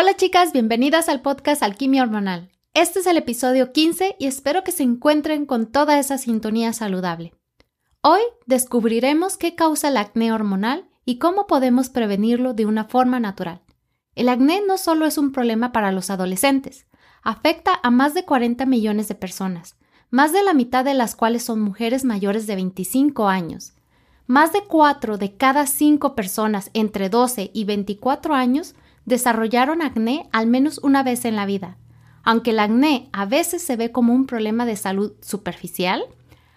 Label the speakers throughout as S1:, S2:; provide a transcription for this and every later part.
S1: Hola chicas, bienvenidas al podcast Alquimia Hormonal. Este es el episodio 15 y espero que se encuentren con toda esa sintonía saludable. Hoy descubriremos qué causa el acné hormonal y cómo podemos prevenirlo de una forma natural. El acné no solo es un problema para los adolescentes, afecta a más de 40 millones de personas, más de la mitad de las cuales son mujeres mayores de 25 años. Más de 4 de cada 5 personas entre 12 y 24 años desarrollaron acné al menos una vez en la vida. Aunque el acné a veces se ve como un problema de salud superficial,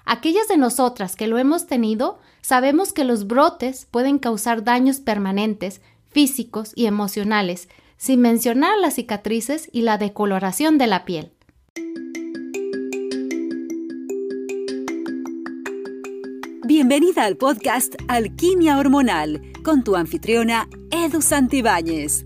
S1: aquellas de nosotras que lo hemos tenido sabemos que los brotes pueden causar daños permanentes, físicos y emocionales, sin mencionar las cicatrices y la decoloración de la piel.
S2: Bienvenida al podcast Alquimia Hormonal con tu anfitriona Edu Santibáñez.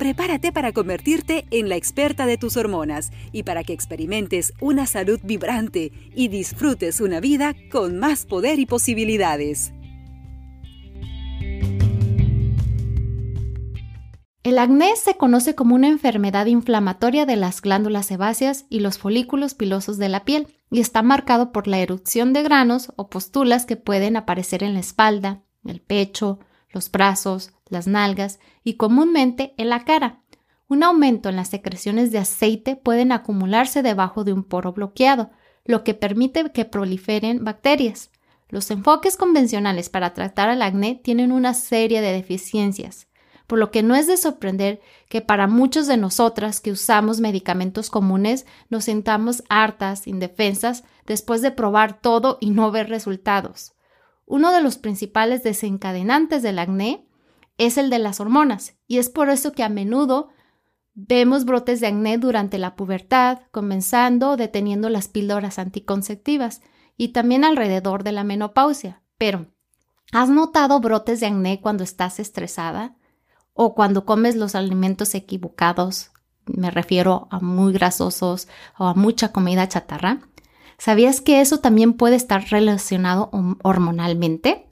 S2: Prepárate para convertirte en la experta de tus hormonas y para que experimentes una salud vibrante y disfrutes una vida con más poder y posibilidades.
S1: El acné se conoce como una enfermedad inflamatoria de las glándulas sebáceas y los folículos pilosos de la piel y está marcado por la erupción de granos o pustulas que pueden aparecer en la espalda, el pecho, los brazos, las nalgas y comúnmente en la cara. Un aumento en las secreciones de aceite pueden acumularse debajo de un poro bloqueado, lo que permite que proliferen bacterias. Los enfoques convencionales para tratar el acné tienen una serie de deficiencias, por lo que no es de sorprender que para muchos de nosotras que usamos medicamentos comunes nos sentamos hartas, indefensas, después de probar todo y no ver resultados. Uno de los principales desencadenantes del acné es el de las hormonas, y es por eso que a menudo vemos brotes de acné durante la pubertad, comenzando o deteniendo las píldoras anticonceptivas, y también alrededor de la menopausia. Pero, ¿has notado brotes de acné cuando estás estresada? ¿O cuando comes los alimentos equivocados? Me refiero a muy grasosos o a mucha comida chatarra. ¿Sabías que eso también puede estar relacionado hormonalmente?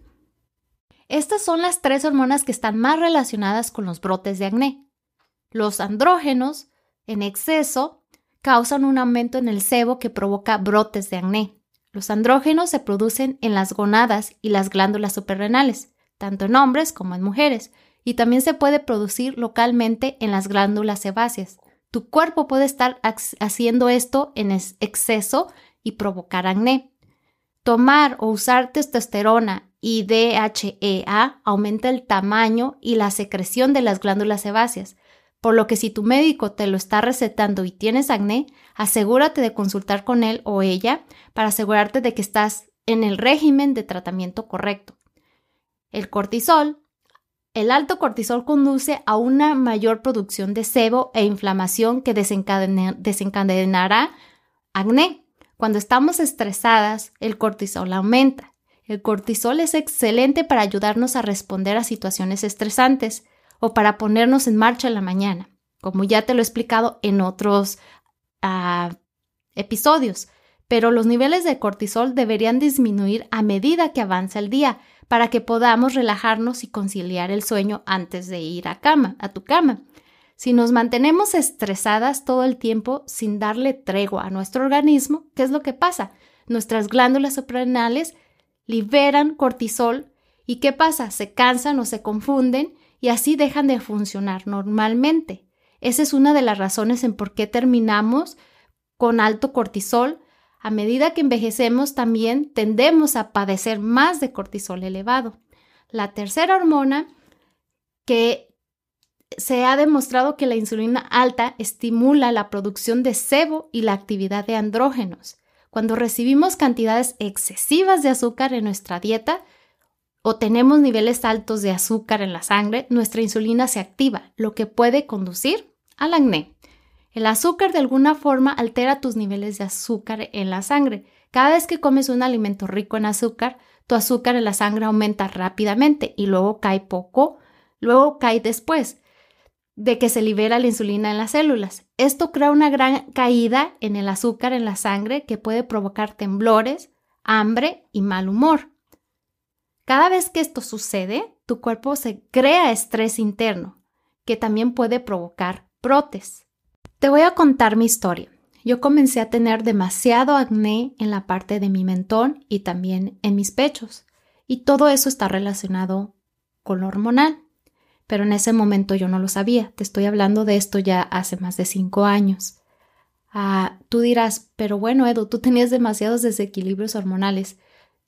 S1: Estas son las tres hormonas que están más relacionadas con los brotes de acné. Los andrógenos, en exceso, causan un aumento en el sebo que provoca brotes de acné. Los andrógenos se producen en las gonadas y las glándulas suprarrenales, tanto en hombres como en mujeres, y también se puede producir localmente en las glándulas sebáceas. Tu cuerpo puede estar haciendo esto en exceso y provocar acné. Tomar o usar testosterona y DHEA aumenta el tamaño y la secreción de las glándulas sebáceas, por lo que si tu médico te lo está recetando y tienes acné, asegúrate de consultar con él o ella para asegurarte de que estás en el régimen de tratamiento correcto. El cortisol. El alto cortisol conduce a una mayor producción de sebo e inflamación que desencadenará acné. Cuando estamos estresadas, el cortisol aumenta. El cortisol es excelente para ayudarnos a responder a situaciones estresantes o para ponernos en marcha en la mañana, como ya te lo he explicado en otros ah, episodios. Pero los niveles de cortisol deberían disminuir a medida que avanza el día para que podamos relajarnos y conciliar el sueño antes de ir a cama, a tu cama. Si nos mantenemos estresadas todo el tiempo sin darle tregua a nuestro organismo, ¿qué es lo que pasa? Nuestras glándulas suprarrenales liberan cortisol y ¿qué pasa? Se cansan o se confunden y así dejan de funcionar normalmente. Esa es una de las razones en por qué terminamos con alto cortisol. A medida que envejecemos también tendemos a padecer más de cortisol elevado. La tercera hormona que se ha demostrado que la insulina alta estimula la producción de sebo y la actividad de andrógenos. Cuando recibimos cantidades excesivas de azúcar en nuestra dieta o tenemos niveles altos de azúcar en la sangre, nuestra insulina se activa, lo que puede conducir al acné. El azúcar de alguna forma altera tus niveles de azúcar en la sangre, Cada vez que comes un alimento rico en azúcar, tu azúcar en la sangre aumenta rápidamente y luego cae poco, luego cae después de que se libera la insulina en las células. Esto crea una gran caída en el azúcar en la sangre que puede provocar temblores, hambre y mal humor. Cada vez que esto sucede, tu cuerpo se crea estrés interno, que también puede provocar brotes. Te voy a contar mi historia. Yo comencé a tener demasiado acné en la parte de mi mentón y también en mis pechos, y todo eso está relacionado con lo hormonal. Pero en ese momento yo no lo sabía. Te estoy hablando de esto ya hace más de cinco años. Ah, tú dirás, pero bueno, Edu, tú tenías demasiados desequilibrios hormonales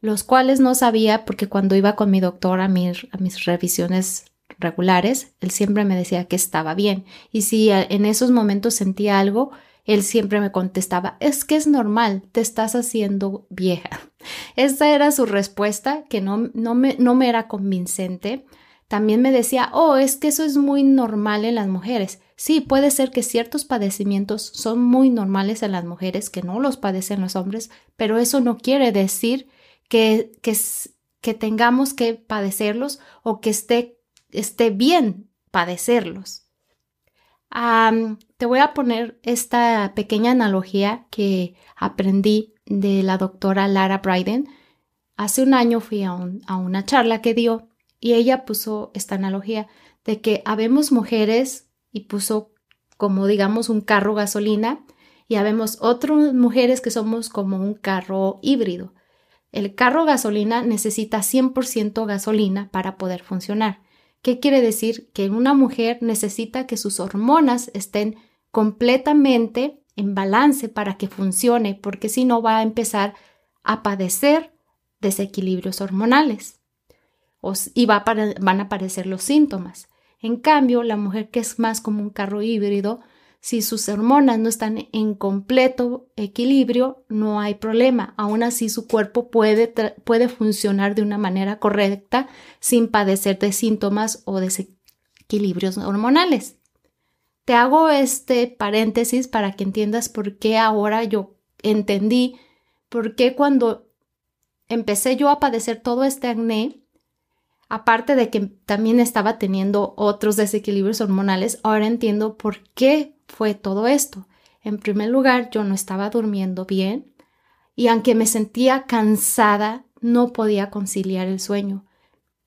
S1: los cuales no sabía porque cuando iba con mi doctor a, a mis revisiones regulares, él siempre me decía que estaba bien. Y si en esos momentos sentía algo, él siempre me contestaba, es que es normal, te estás haciendo vieja. Esa era su respuesta, que no, no, me, no me era convincente. También me decía, oh, es que eso es muy normal en las mujeres. Sí, puede ser que ciertos padecimientos son muy normales en las mujeres, que no los padecen los hombres, pero eso no quiere decir que, que, tengamos que padecerlos o que esté, esté bien padecerlos. te voy a poner esta pequeña analogía que aprendí de la doctora Lara Bryden. Hace un año fui a, a una charla que dio y ella puso esta analogía de que habemos mujeres y puso como digamos un carro gasolina y habemos otras mujeres que somos como un carro híbrido. El carro gasolina necesita 100% gasolina para poder funcionar. ¿Qué quiere decir? Que una mujer necesita que sus hormonas estén completamente en balance para que funcione, porque si no va a empezar a padecer desequilibrios hormonales y va van a aparecer los síntomas. En cambio, la mujer que es más como un carro híbrido si sus hormonas no están en completo equilibrio, no hay problema. Aún así, su cuerpo puede, puede funcionar de una manera correcta sin padecer de síntomas o desequilibrios hormonales. Te hago este paréntesis para que entiendas por qué ahora yo entendí por qué cuando empecé yo a padecer todo este acné, aparte de que también estaba teniendo otros desequilibrios hormonales, ahora entiendo por qué fue todo esto. En primer lugar, yo no estaba durmiendo bien y aunque me sentía cansada, no podía conciliar el sueño.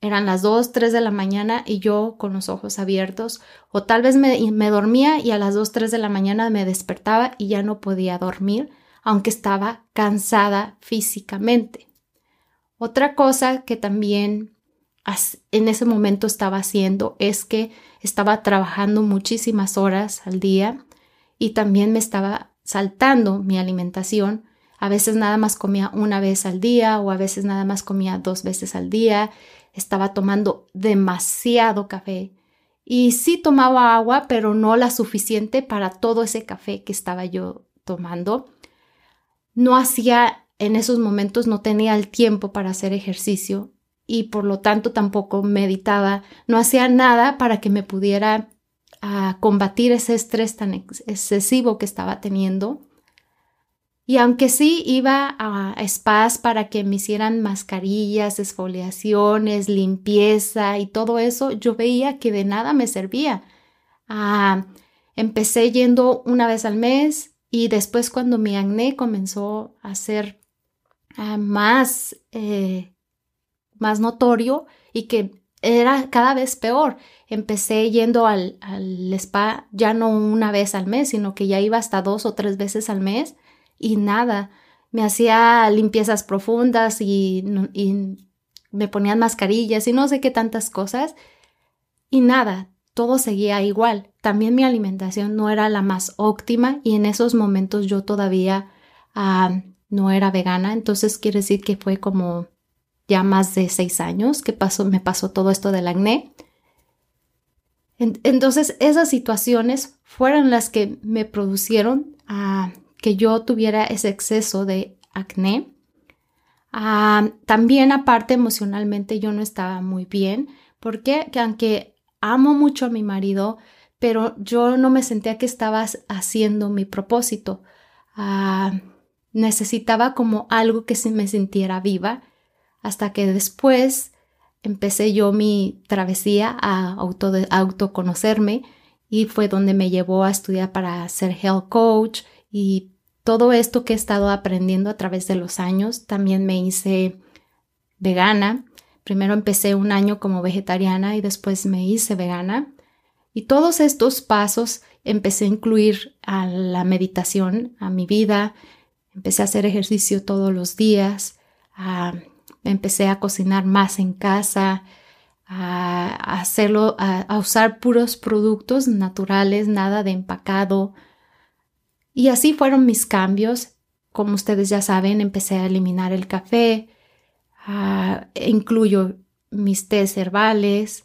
S1: Eran las 2, 3 de la mañana y yo con los ojos abiertos, o tal vez me, me, dormía y a las 2, 3 de la mañana me despertaba y ya no podía dormir, aunque estaba cansada físicamente. Otra cosa que también en ese momento estaba haciendo es que estaba trabajando muchísimas horas al día y también me estaba saltando mi alimentación. A veces nada más comía una vez al día o a veces nada más comía dos veces al día. Estaba tomando demasiado café. Y sí tomaba agua, pero no la suficiente para todo ese café que estaba yo tomando. No hacía, en esos momentos no tenía el tiempo para hacer ejercicio y por lo tanto tampoco meditaba, no hacía nada para que me pudiera ah, combatir ese estrés tan excesivo que estaba teniendo. Y aunque sí iba a spas para que me hicieran mascarillas, esfoliaciones, limpieza y todo eso, yo veía que de nada me servía. Ah, empecé yendo una vez al mes y después cuando mi acné comenzó a ser ah, más eh, más notorio y que era cada vez peor. Empecé yendo al, spa ya no una vez al mes, sino que ya iba hasta dos o tres veces al mes y nada. Me hacía limpiezas profundas y, me ponían mascarillas y no sé qué tantas cosas y nada, todo seguía igual. También mi alimentación no era la más óptima y en esos momentos yo todavía ah, no era vegana, entonces quiere decir que fue como ya más de seis años que pasó, me pasó todo esto del acné. Entonces, esas situaciones fueron las que me producieron que yo tuviera ese exceso de acné. Ah, también, aparte, emocionalmente yo no estaba muy bien, porque que aunque amo mucho a mi marido, pero yo no me sentía que estaba haciendo mi propósito. Ah, necesitaba como algo que se me sintiera viva, hasta que después empecé yo mi travesía a auto, autoconocerme y fue donde me llevó a estudiar para ser health coach y todo esto que he estado aprendiendo a través de los años. También me hice vegana. Primero empecé un año como vegetariana y después me hice vegana. Y todos estos pasos empecé a incluir a la meditación, a mi vida. Empecé a hacer ejercicio todos los días. Empecé a cocinar más en casa. A, hacerlo, a usar puros productos naturales, nada de empacado y así fueron mis cambios. Como ustedes ya saben, empecé a eliminar el café, incluyo mis tés herbales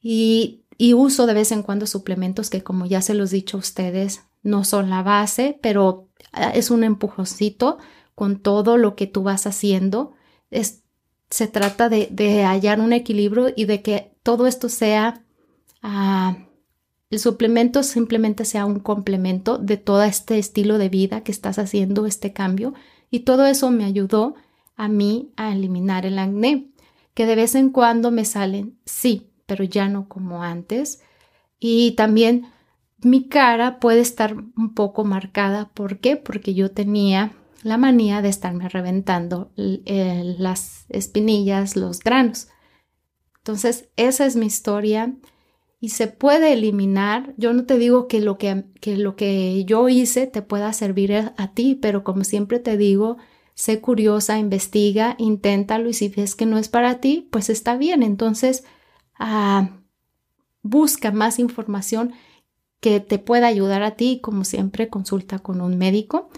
S1: y, y uso de vez en cuando suplementos que como ya se los he dicho a ustedes, no son la base, pero ah, es un empujoncito con todo lo que tú vas haciendo. Es, se trata de, hallar un equilibrio y de que todo esto sea uh, el suplemento simplemente sea un complemento de todo este estilo de vida que estás haciendo, este cambio, y todo eso me ayudó a mí a eliminar el acné, que de vez en cuando me salen, sí, pero ya no como antes. Y también mi cara puede estar un poco marcada. ¿Por qué? Porque yo tenía la manía de estarme reventando las espinillas, los granos. Entonces, esa es mi historia y se puede eliminar. Yo no te digo que lo que, lo que yo hice te pueda servir a, ti, pero como siempre te digo, sé curiosa, investiga, inténtalo y si ves que no es para ti, pues está bien. Entonces, ah, busca más información que te pueda ayudar a ti. Como siempre, consulta con un médico.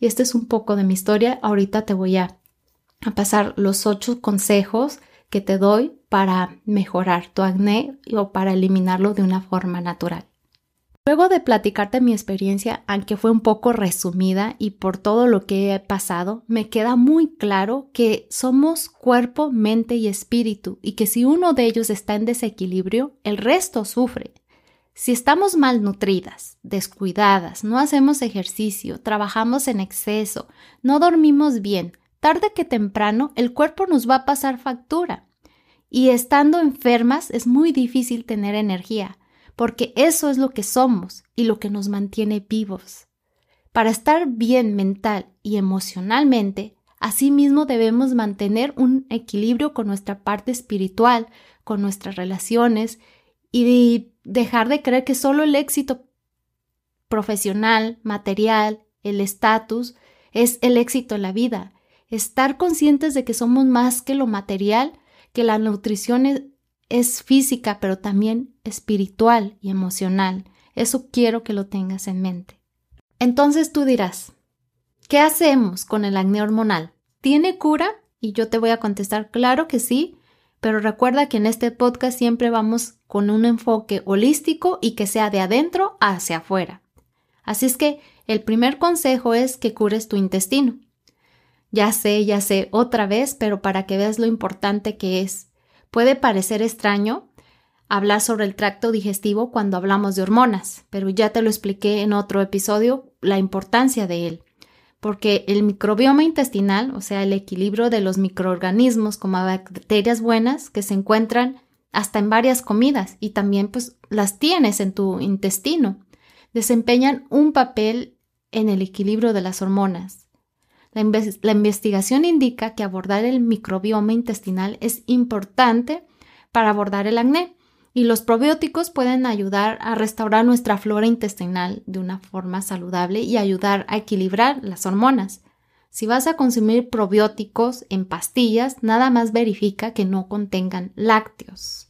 S1: Y este es un poco de mi historia. Ahorita te voy a, a pasar los ocho consejos que te doy para mejorar tu acné o para eliminarlo de una forma natural. Luego de platicarte mi experiencia, aunque fue un poco resumida y por todo lo que he pasado, me queda muy claro que somos cuerpo, mente y espíritu y que si uno de ellos está en desequilibrio, el resto sufre. Si estamos malnutridas, descuidadas, no hacemos ejercicio, trabajamos en exceso, no dormimos bien, tarde que temprano el cuerpo nos va a pasar factura. Y estando enfermas es muy difícil tener energía, porque eso es lo que somos y lo que nos mantiene vivos. Para estar bien mental y emocionalmente, asimismo debemos mantener un equilibrio con nuestra parte espiritual, con nuestras relaciones y dejar de creer que solo el éxito profesional, material, el estatus es el éxito en la vida. Estar conscientes de que somos más que lo material que la nutrición es, física, pero también espiritual y emocional. Eso quiero que lo tengas en mente. Entonces tú dirás, ¿qué hacemos con el acné hormonal? ¿Tiene cura? Y yo te voy a contestar, claro que sí, pero recuerda que en este podcast siempre vamos con un enfoque holístico y que sea de adentro hacia afuera. Así es que el primer consejo es que cures tu intestino. Ya sé, ya sé, otra vez, pero para que veas lo importante que es. Puede parecer extraño hablar sobre el tracto digestivo cuando hablamos de hormonas, pero ya te lo expliqué en otro episodio la importancia de él, porque el microbioma intestinal, o sea, el equilibrio de los microorganismos como bacterias buenas que se encuentran hasta en varias comidas y también pues las tienes en tu intestino, desempeñan un papel en el equilibrio de las hormonas. La, investigación indica que abordar el microbioma intestinal es importante para abordar el acné y los probióticos pueden ayudar a restaurar nuestra flora intestinal de una forma saludable y ayudar a equilibrar las hormonas. Si vas a consumir probióticos en pastillas, nada más verifica que no contengan lácteos.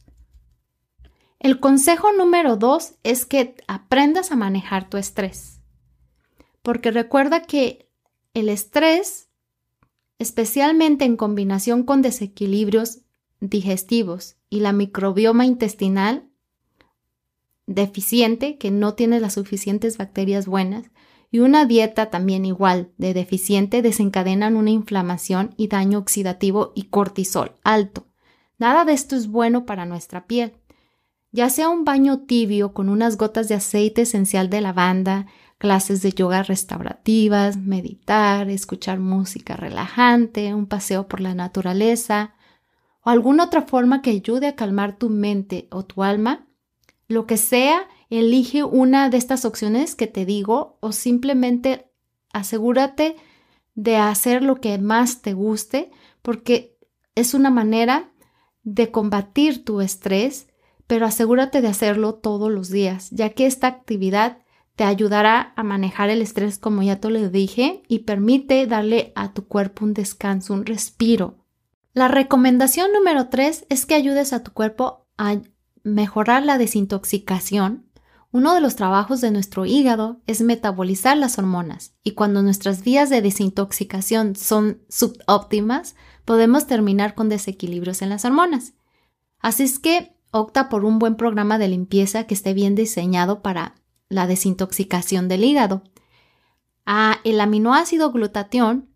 S1: El consejo número dos es que aprendas a manejar tu estrés. Porque recuerda que el estrés, especialmente en combinación con desequilibrios digestivos y la microbioma intestinal deficiente, que no tiene las suficientes bacterias buenas, y una dieta también igual de deficiente desencadenan una inflamación y daño oxidativo y cortisol alto. Nada de esto es bueno para nuestra piel. Ya sea un baño tibio con unas gotas de aceite esencial de lavanda, clases de yoga restaurativas, meditar, escuchar música relajante, un paseo por la naturaleza o alguna otra forma que ayude a calmar tu mente o tu alma, lo que sea, elige una de estas opciones que te digo o simplemente asegúrate de hacer lo que más te guste porque es una manera de combatir tu estrés, pero asegúrate de hacerlo todos los días, ya que esta actividad te ayudará a manejar el estrés como ya te lo dije y permite darle a tu cuerpo un descanso, un respiro. La recomendación número tres es que ayudes a tu cuerpo a mejorar la desintoxicación. Uno de los trabajos de nuestro hígado es metabolizar las hormonas y cuando nuestras vías de desintoxicación son subóptimas, podemos terminar con desequilibrios en las hormonas. Así es que opta por un buen programa de limpieza que esté bien diseñado para la desintoxicación del hígado. Ah, el aminoácido glutatión,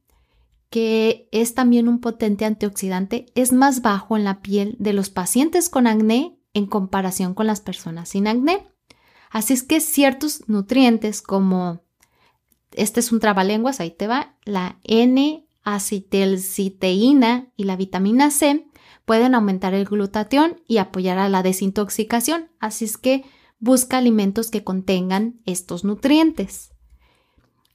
S1: que es también un potente antioxidante, es más bajo en la piel de los pacientes con acné en comparación con las personas sin acné. Así es que ciertos nutrientes como, este es un trabalenguas, ahí te va, la N-acetilciteína y la vitamina C pueden aumentar el glutatión y apoyar a la desintoxicación. Así es que busca alimentos que contengan estos nutrientes.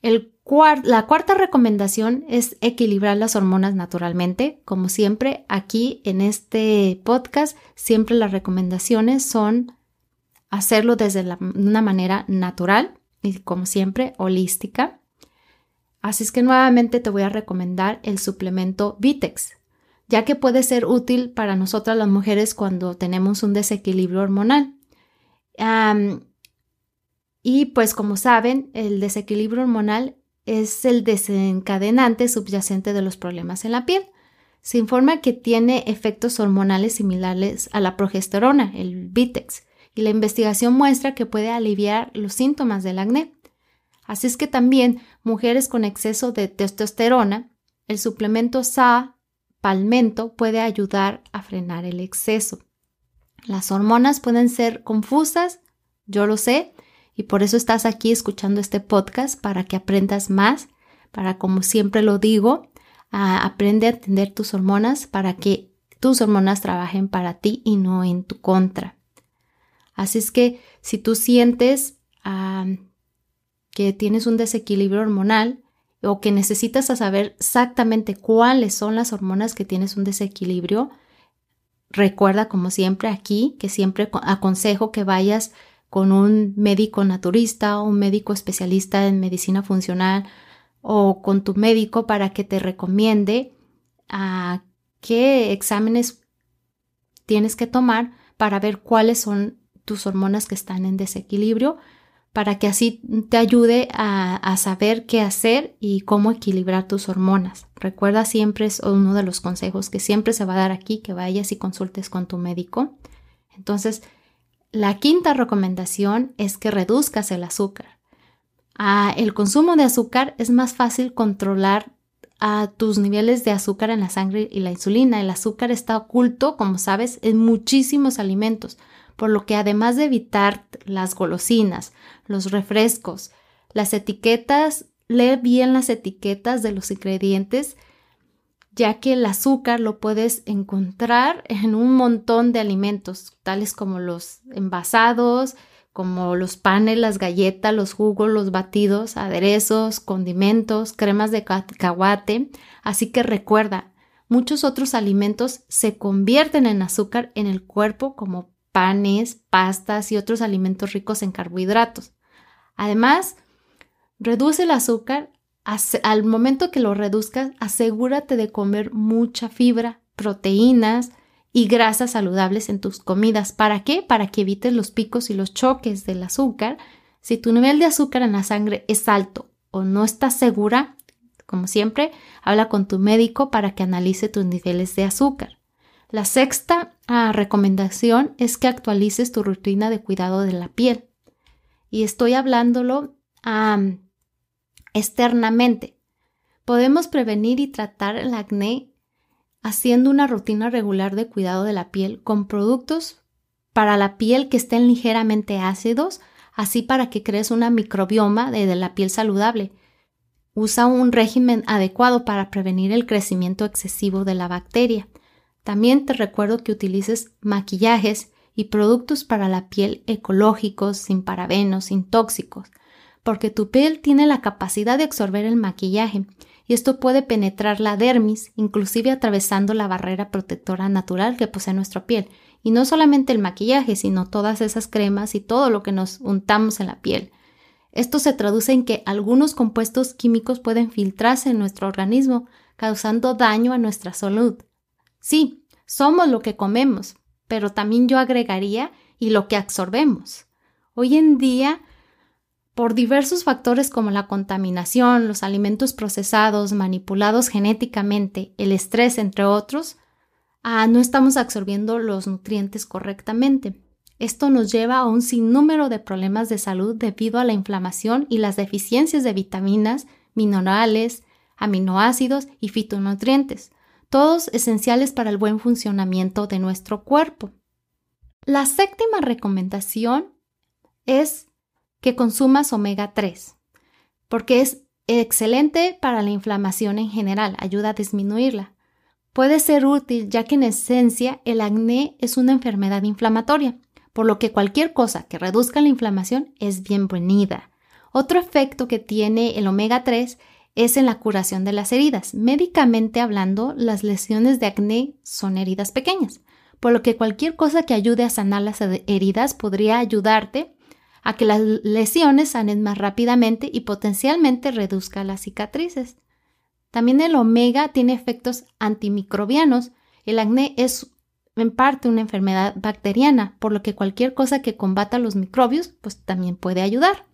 S1: La cuarta recomendación es equilibrar las hormonas naturalmente. Como siempre, aquí en este podcast, siempre las recomendaciones son hacerlo desde una manera natural y como siempre holística. Así es que nuevamente te voy a recomendar el suplemento Vitex, ya que puede ser útil para nosotras las mujeres cuando tenemos un desequilibrio hormonal y pues como saben, el desequilibrio hormonal es el desencadenante subyacente de los problemas en la piel. Se informa que tiene efectos hormonales similares a la progesterona, el Vitex, y la investigación muestra que puede aliviar los síntomas del acné. Así es que también mujeres con exceso de testosterona, el suplemento SA palmento puede ayudar a frenar el exceso. Las hormonas pueden ser confusas, yo lo sé, y por eso estás aquí escuchando este podcast para que aprendas más, para como siempre lo digo, aprende a entender tus hormonas para que tus hormonas trabajen para ti y no en tu contra. Así es que si tú sientes que tienes un desequilibrio hormonal o que necesitas saber exactamente cuáles son las hormonas que tienes un desequilibrio, Recuerda, como siempre aquí, que siempre aconsejo que vayas con un médico naturista o un médico especialista en medicina funcional o con tu médico para que te recomiende a qué exámenes tienes que tomar para ver cuáles son tus hormonas que están en desequilibrio para que así te ayude a, saber qué hacer y cómo equilibrar tus hormonas. Recuerda siempre, es uno de los consejos que siempre se va a dar aquí, que vayas y consultes con tu médico. Entonces, la quinta recomendación es que reduzcas el azúcar. Ah, el consumo de azúcar es más fácil controlar a tus niveles de azúcar en la sangre y la insulina. El azúcar está oculto, como sabes, en muchísimos alimentos por lo que además de evitar las golosinas, los refrescos, las etiquetas, lee bien las etiquetas de los ingredientes, ya que el azúcar lo puedes encontrar en un montón de alimentos, tales como los envasados, como los panes, las galletas, los jugos, los batidos, aderezos, condimentos, cremas de cacahuate. Así que recuerda, muchos otros alimentos se convierten en azúcar en el cuerpo como panes, pastas y otros alimentos ricos en carbohidratos. Además, reduce el azúcar. Al momento que lo reduzcas, asegúrate de comer mucha fibra, proteínas y grasas saludables en tus comidas. ¿Para qué? Para que evites los picos y los choques del azúcar. Si tu nivel de azúcar en la sangre es alto o no estás segura, como siempre, habla con tu médico para que analice tus niveles de azúcar. La sexta ah, recomendación es que actualices tu rutina de cuidado de la piel. Y estoy hablándolo externamente. Podemos prevenir y tratar el acné haciendo una rutina regular de cuidado de la piel con productos para la piel que estén ligeramente ácidos, así para que crees una microbioma de, la piel saludable. Usa un régimen adecuado para prevenir el crecimiento excesivo de la bacteria. También te recuerdo que utilices maquillajes y productos para la piel ecológicos, sin parabenos, sin tóxicos, porque tu piel tiene la capacidad de absorber el maquillaje y esto puede penetrar la dermis, inclusive atravesando la barrera protectora natural que posee nuestra piel. Y no solamente el maquillaje, sino todas esas cremas y todo lo que nos untamos en la piel. Esto se traduce en que algunos compuestos químicos pueden filtrarse en nuestro organismo, causando daño a nuestra salud. Sí, somos lo que comemos, pero también yo agregaría y lo que absorbemos. Hoy en día, por diversos factores como la contaminación, los alimentos procesados, manipulados genéticamente, el estrés, entre otros, no estamos absorbiendo los nutrientes correctamente. Esto nos lleva a un sinnúmero de problemas de salud debido a la inflamación y las deficiencias de vitaminas, minerales, aminoácidos y fitonutrientes todos esenciales para el buen funcionamiento de nuestro cuerpo. La séptima recomendación es que consumas omega 3, porque es excelente para la inflamación en general, ayuda a disminuirla. Puede ser útil ya que en esencia el acné es una enfermedad inflamatoria, por lo que cualquier cosa que reduzca la inflamación es bienvenida. Otro efecto que tiene el omega 3 es en la curación de las heridas. Médicamente hablando, las lesiones de acné son heridas pequeñas, por lo que cualquier cosa que ayude a sanar las heridas podría ayudarte a que las lesiones sanen más rápidamente y potencialmente reduzca las cicatrices. También el omega tiene efectos antimicrobianos. El acné es en parte una enfermedad bacteriana, por lo que cualquier cosa que combata los microbios pues también puede ayudar.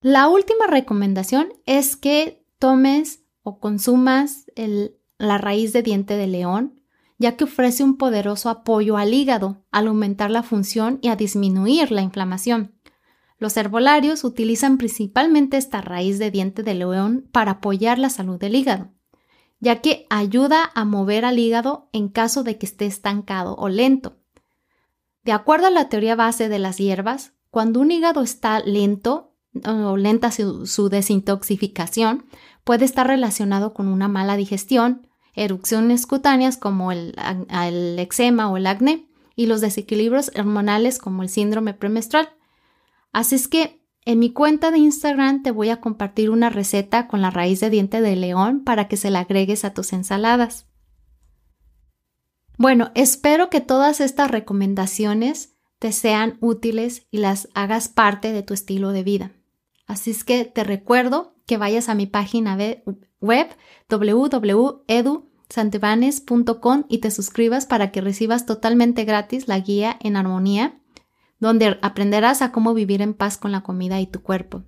S1: La última recomendación es que tomes o consumas la raíz de diente de león, ya que ofrece un poderoso apoyo al hígado al aumentar la función y a disminuir la inflamación. Los herbolarios utilizan principalmente esta raíz de diente de león para apoyar la salud del hígado, ya que ayuda a mover al hígado en caso de que esté estancado o lento. De acuerdo a la teoría base de las hierbas, cuando un hígado está lento o lenta su, desintoxicación, puede estar relacionado con una mala digestión, erupciones cutáneas como el, el eczema o el acné y los desequilibrios hormonales como el síndrome premenstrual. Así es que en mi cuenta de Instagram te voy a compartir una receta con la raíz de diente de león para que se la agregues a tus ensaladas. Bueno, espero que todas estas recomendaciones te sean útiles y las hagas parte de tu estilo de vida. Así es que te recuerdo que vayas a mi página web www.edusantibanes.com y te suscribas para que recibas totalmente gratis la guía en armonía, donde aprenderás a cómo vivir en paz con la comida y tu cuerpo.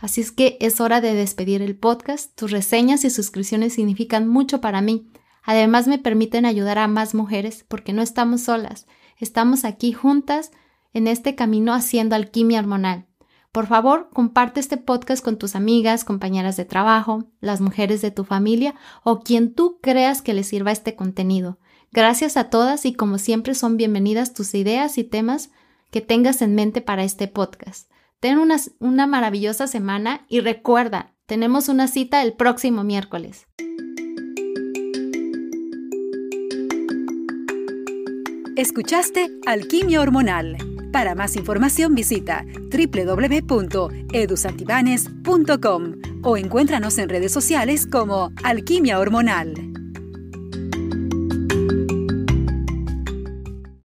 S1: Así es que es hora de despedir el podcast. Tus reseñas y suscripciones significan mucho para mí. Además me permiten ayudar a más mujeres porque no estamos solas. Estamos aquí juntas en este camino haciendo alquimia hormonal. Por favor, comparte este podcast con tus amigas, compañeras de trabajo, las mujeres de tu familia o quien tú creas que les sirva este contenido. Gracias a todas y como siempre son bienvenidas tus ideas y temas que tengas en mente para este podcast. Ten una, maravillosa semana y recuerda, tenemos una cita el próximo miércoles.
S2: Escuchaste Alquimia Hormonal para más información visita www.edusantibanes.com o encuéntranos en redes sociales como Alquimia Hormonal.